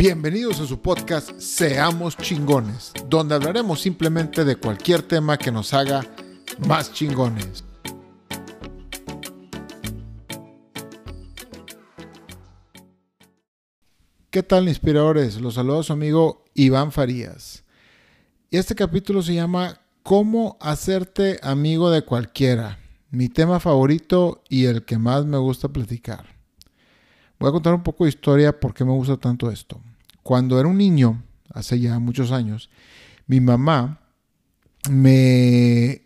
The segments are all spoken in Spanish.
Bienvenidos a su podcast Seamos chingones, donde hablaremos simplemente de cualquier tema que nos haga más chingones. ¿Qué tal inspiradores? Los saludo a su amigo Iván Farías. Y este capítulo se llama ¿Cómo hacerte amigo de cualquiera? Mi tema favorito y el que más me gusta platicar. Voy a contar un poco de historia por qué me gusta tanto esto. Cuando era un niño, hace ya muchos años, mi mamá me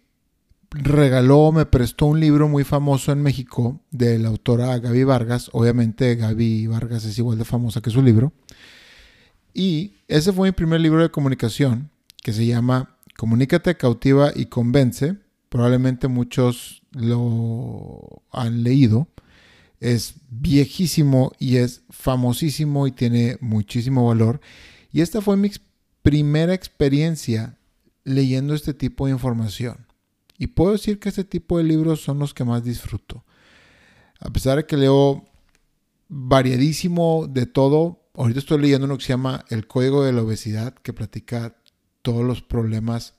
regaló, me prestó un libro muy famoso en México de la autora Gaby Vargas. Obviamente Gaby Vargas es igual de famosa que su libro. Y ese fue mi primer libro de comunicación que se llama Comunícate, cautiva y convence. Probablemente muchos lo han leído. Es viejísimo y es famosísimo y tiene muchísimo valor. Y esta fue mi primera experiencia leyendo este tipo de información. Y puedo decir que este tipo de libros son los que más disfruto. A pesar de que leo variadísimo de todo, ahorita estoy leyendo uno que se llama El Código de la Obesidad, que platica todos los problemas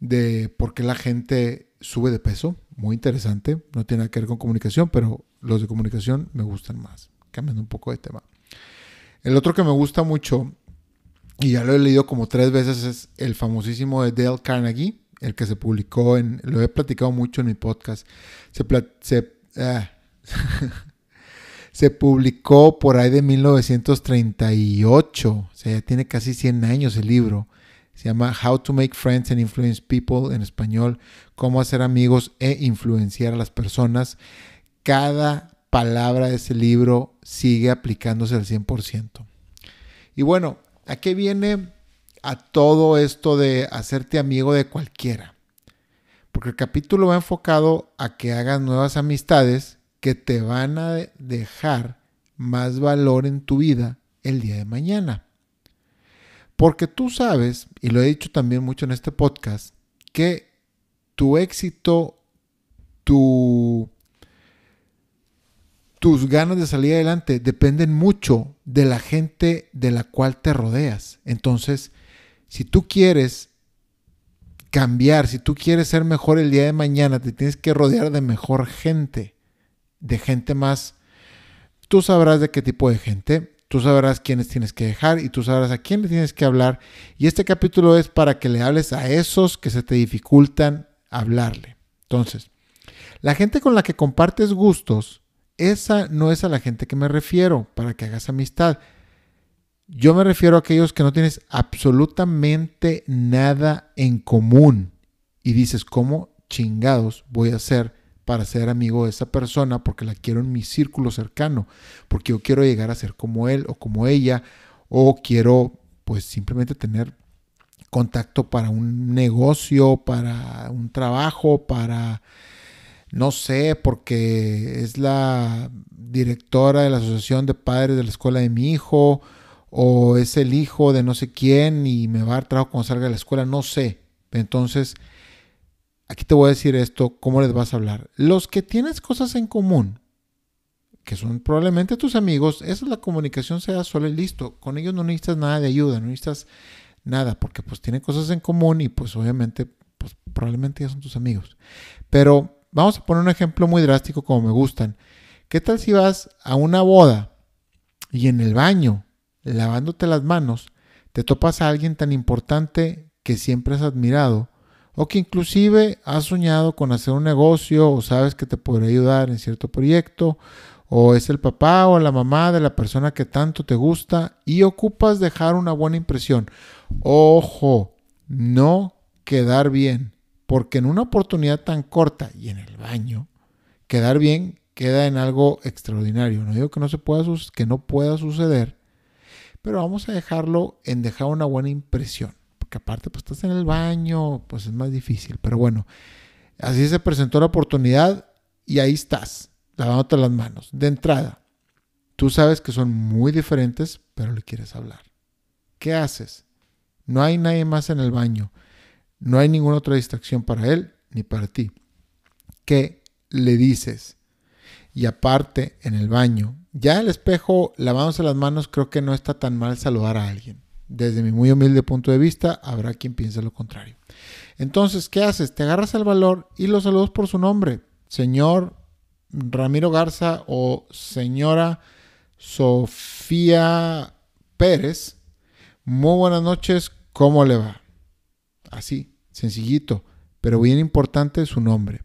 de por qué la gente sube de peso. Muy interesante. No tiene nada que ver con comunicación, pero los de comunicación me gustan más. Cambiando un poco de tema. El otro que me gusta mucho, y ya lo he leído como tres veces, es el famosísimo de Dale Carnegie el que se publicó en, lo he platicado mucho en mi podcast, se, se, ah, se publicó por ahí de 1938, o sea, ya tiene casi 100 años el libro. Se llama How to Make Friends and Influence People en español, cómo hacer amigos e influenciar a las personas. Cada palabra de ese libro sigue aplicándose al 100%. Y bueno, ¿a qué viene a todo esto de hacerte amigo de cualquiera. Porque el capítulo va enfocado a que hagas nuevas amistades que te van a dejar más valor en tu vida el día de mañana. Porque tú sabes, y lo he dicho también mucho en este podcast, que tu éxito, tu, tus ganas de salir adelante dependen mucho de la gente de la cual te rodeas. Entonces, si tú quieres cambiar, si tú quieres ser mejor el día de mañana, te tienes que rodear de mejor gente, de gente más... Tú sabrás de qué tipo de gente, tú sabrás quiénes tienes que dejar y tú sabrás a quién le tienes que hablar. Y este capítulo es para que le hables a esos que se te dificultan hablarle. Entonces, la gente con la que compartes gustos, esa no es a la gente que me refiero para que hagas amistad. Yo me refiero a aquellos que no tienes absolutamente nada en común y dices, ¿cómo chingados voy a hacer para ser amigo de esa persona? Porque la quiero en mi círculo cercano, porque yo quiero llegar a ser como él o como ella, o quiero pues simplemente tener contacto para un negocio, para un trabajo, para, no sé, porque es la directora de la Asociación de Padres de la Escuela de mi hijo, o es el hijo de no sé quién y me va a dar trabajo cuando salga de la escuela, no sé. Entonces, aquí te voy a decir esto, ¿cómo les vas a hablar? Los que tienes cosas en común, que son probablemente tus amigos, esa es la comunicación sea sola y listo. Con ellos no necesitas nada de ayuda, no necesitas nada, porque pues tienen cosas en común y pues obviamente, pues probablemente ya son tus amigos. Pero vamos a poner un ejemplo muy drástico como me gustan. ¿Qué tal si vas a una boda y en el baño lavándote las manos, te topas a alguien tan importante que siempre has admirado, o que inclusive has soñado con hacer un negocio o sabes que te podría ayudar en cierto proyecto, o es el papá o la mamá de la persona que tanto te gusta y ocupas dejar una buena impresión. Ojo, no quedar bien, porque en una oportunidad tan corta y en el baño, quedar bien queda en algo extraordinario. No digo que no se pueda que no pueda suceder, pero vamos a dejarlo en dejar una buena impresión. Porque aparte, pues estás en el baño, pues es más difícil. Pero bueno, así se presentó la oportunidad y ahí estás, lavándote las manos. De entrada, tú sabes que son muy diferentes, pero le quieres hablar. ¿Qué haces? No hay nadie más en el baño. No hay ninguna otra distracción para él ni para ti. ¿Qué le dices? Y aparte, en el baño, ya el espejo, lavándose las manos, creo que no está tan mal saludar a alguien. Desde mi muy humilde punto de vista, habrá quien piense lo contrario. Entonces, ¿qué haces? Te agarras el valor y lo saludas por su nombre. Señor Ramiro Garza o señora Sofía Pérez. Muy buenas noches, ¿cómo le va? Así, sencillito, pero bien importante su nombre.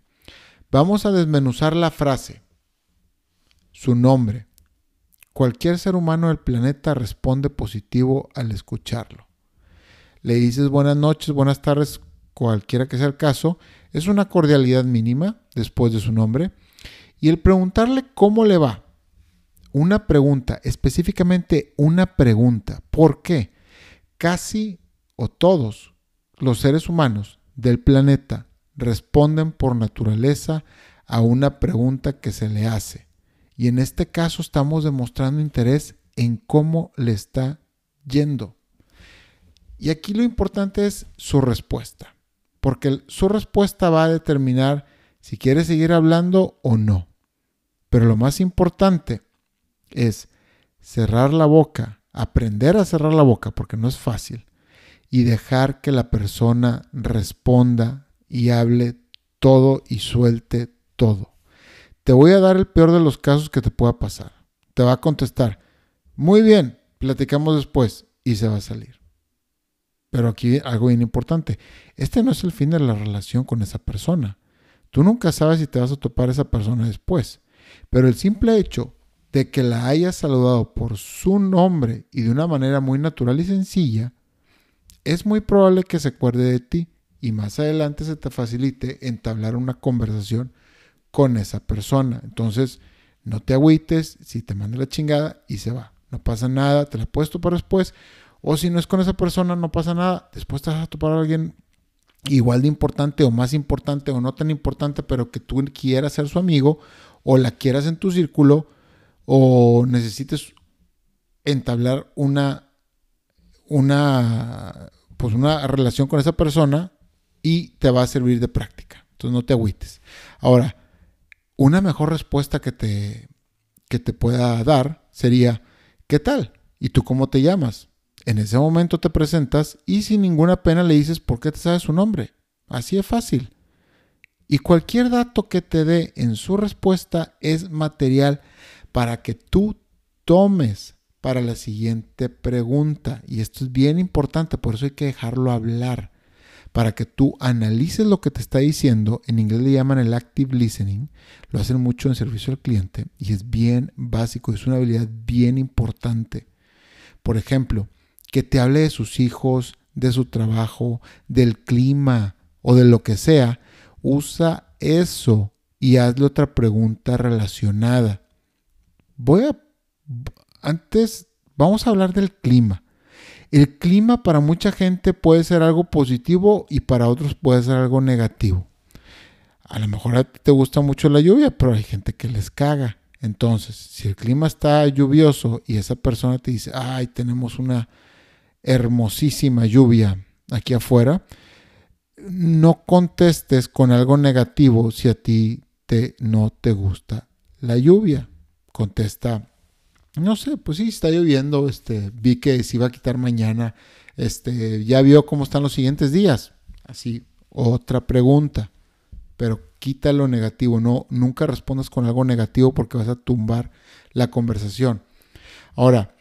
Vamos a desmenuzar la frase. Su nombre. Cualquier ser humano del planeta responde positivo al escucharlo. Le dices buenas noches, buenas tardes, cualquiera que sea el caso, es una cordialidad mínima después de su nombre. Y el preguntarle cómo le va, una pregunta, específicamente una pregunta, ¿por qué? Casi o todos los seres humanos del planeta responden por naturaleza a una pregunta que se le hace. Y en este caso estamos demostrando interés en cómo le está yendo. Y aquí lo importante es su respuesta, porque su respuesta va a determinar si quiere seguir hablando o no. Pero lo más importante es cerrar la boca, aprender a cerrar la boca, porque no es fácil, y dejar que la persona responda y hable todo y suelte todo. Te voy a dar el peor de los casos que te pueda pasar. Te va a contestar, muy bien, platicamos después y se va a salir. Pero aquí algo bien importante, este no es el fin de la relación con esa persona. Tú nunca sabes si te vas a topar a esa persona después. Pero el simple hecho de que la hayas saludado por su nombre y de una manera muy natural y sencilla, es muy probable que se acuerde de ti y más adelante se te facilite entablar una conversación con esa persona. Entonces, no te agüites si te manda la chingada y se va. No pasa nada, te la puedes topar después. O si no es con esa persona, no pasa nada. Después te vas a topar a alguien igual de importante o más importante o no tan importante, pero que tú quieras ser su amigo o la quieras en tu círculo o necesites entablar una, una, pues una relación con esa persona y te va a servir de práctica. Entonces no te agüites. Ahora, una mejor respuesta que te, que te pueda dar sería, ¿qué tal? ¿Y tú cómo te llamas? En ese momento te presentas y sin ninguna pena le dices por qué te sabes su nombre. Así es fácil. Y cualquier dato que te dé en su respuesta es material para que tú tomes para la siguiente pregunta. Y esto es bien importante, por eso hay que dejarlo hablar. Para que tú analices lo que te está diciendo, en inglés le llaman el active listening, lo hacen mucho en servicio al cliente y es bien básico, es una habilidad bien importante. Por ejemplo, que te hable de sus hijos, de su trabajo, del clima o de lo que sea, Usa eso y hazle otra pregunta relacionada. Voy a... Antes, vamos a hablar del clima. El clima para mucha gente puede ser algo positivo y para otros puede ser algo negativo. A lo mejor a ti te gusta mucho la lluvia, pero hay gente que les caga. Entonces, si el clima está lluvioso y esa persona te dice, ay, tenemos una hermosísima lluvia aquí afuera, no contestes con algo negativo si a ti te, no te gusta la lluvia. Contesta, no sé, pues sí, está lloviendo, este, vi que se iba a quitar mañana, este, ya vio cómo están los siguientes días. Así, otra pregunta, pero quita lo negativo, no, nunca respondas con algo negativo porque vas a tumbar la conversación. Ahora,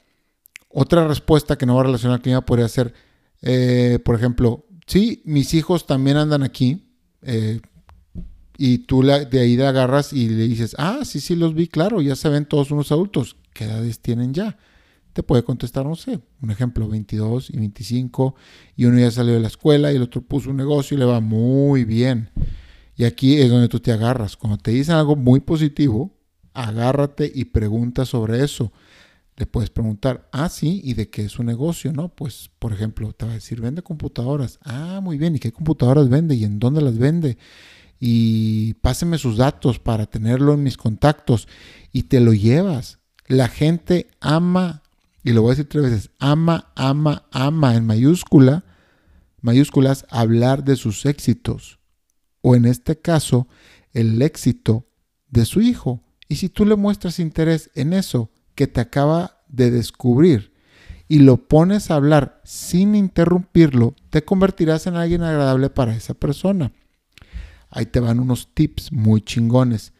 otra respuesta que no va a relacionar al clima podría ser, eh, por ejemplo, sí, mis hijos también andan aquí. Eh, y tú de ahí te agarras y le dices, ah, sí, sí, los vi, claro, ya se ven todos unos adultos. ¿Qué edades tienen ya? Te puede contestar, no sé, un ejemplo, 22 y 25, y uno ya salió de la escuela y el otro puso un negocio y le va muy bien. Y aquí es donde tú te agarras. Cuando te dicen algo muy positivo, agárrate y pregunta sobre eso le puedes preguntar, ah, sí, ¿y de qué es su negocio? No, pues, por ejemplo, te va a decir, vende computadoras. Ah, muy bien, ¿y qué computadoras vende? ¿Y en dónde las vende? Y páseme sus datos para tenerlo en mis contactos. Y te lo llevas. La gente ama, y lo voy a decir tres veces, ama, ama, ama en mayúscula, mayúsculas, hablar de sus éxitos. O en este caso, el éxito de su hijo Y si tú le muestras interés en eso que te acaba de descubrir y lo pones a hablar sin interrumpirlo, te convertirás en alguien agradable para esa persona. Ahí te van unos tips muy chingones.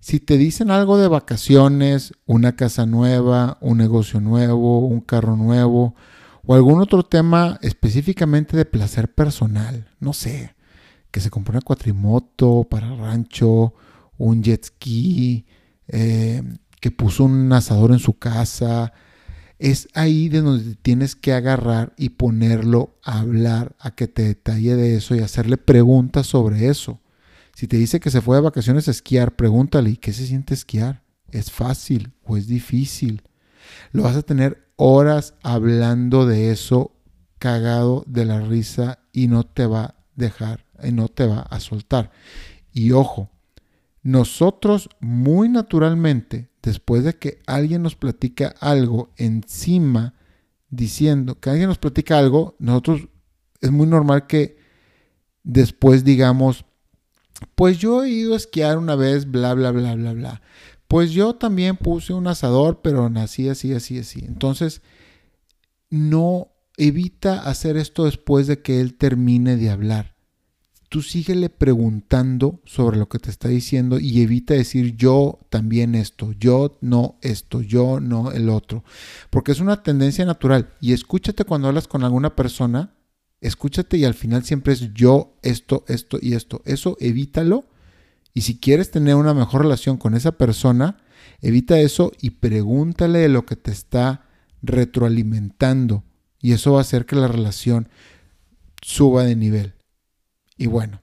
Si te dicen algo de vacaciones, una casa nueva, un negocio nuevo, un carro nuevo o algún otro tema específicamente de placer personal, no sé, que se compró una cuatrimoto para rancho, un jet ski, eh, que puso un asador en su casa. Es ahí de donde tienes que agarrar y ponerlo a hablar, a que te detalle de eso y hacerle preguntas sobre eso. Si te dice que se fue de vacaciones a esquiar, pregúntale, ¿y qué se siente esquiar? ¿Es fácil o es difícil? Lo vas a tener horas hablando de eso, cagado de la risa y no te va a dejar, y no te va a soltar. Y ojo, nosotros muy naturalmente, después de que alguien nos platica algo encima, diciendo que alguien nos platica algo, nosotros es muy normal que después digamos, pues yo he ido a esquiar una vez, bla, bla, bla, bla, bla. Pues yo también puse un asador, pero nací así, así, así. Entonces, no evita hacer esto después de que él termine de hablar tú síguele preguntando sobre lo que te está diciendo y evita decir yo también esto, yo no esto, yo no el otro, porque es una tendencia natural. Y escúchate cuando hablas con alguna persona, escúchate y al final siempre es yo esto, esto y esto. Eso evítalo. Y si quieres tener una mejor relación con esa persona, evita eso y pregúntale de lo que te está retroalimentando. Y eso va a hacer que la relación suba de nivel. Y bueno,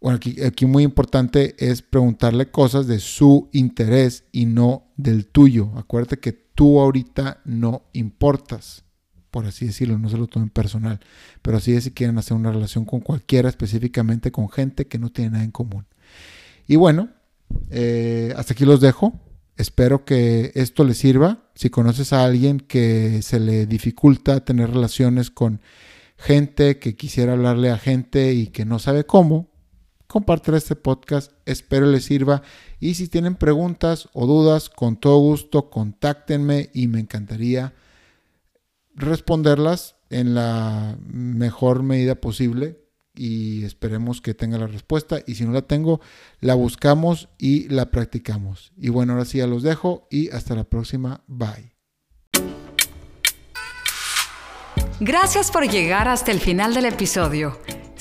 bueno aquí, aquí muy importante es preguntarle cosas de su interés y no del tuyo. Acuérdate que tú ahorita no importas, por así decirlo, no se lo tomen personal, pero así es si quieren hacer una relación con cualquiera, específicamente con gente que no tiene nada en común. Y bueno, eh, hasta aquí los dejo. Espero que esto les sirva. Si conoces a alguien que se le dificulta tener relaciones con gente que quisiera hablarle a gente y que no sabe cómo, compartir este podcast. Espero les sirva. Y si tienen preguntas o dudas, con todo gusto, contáctenme y me encantaría responderlas en la mejor medida posible. Y esperemos que tenga la respuesta. Y si no la tengo, la buscamos y la practicamos. Y bueno, ahora sí ya los dejo y hasta la próxima. Bye. Gracias por llegar hasta el final del episodio.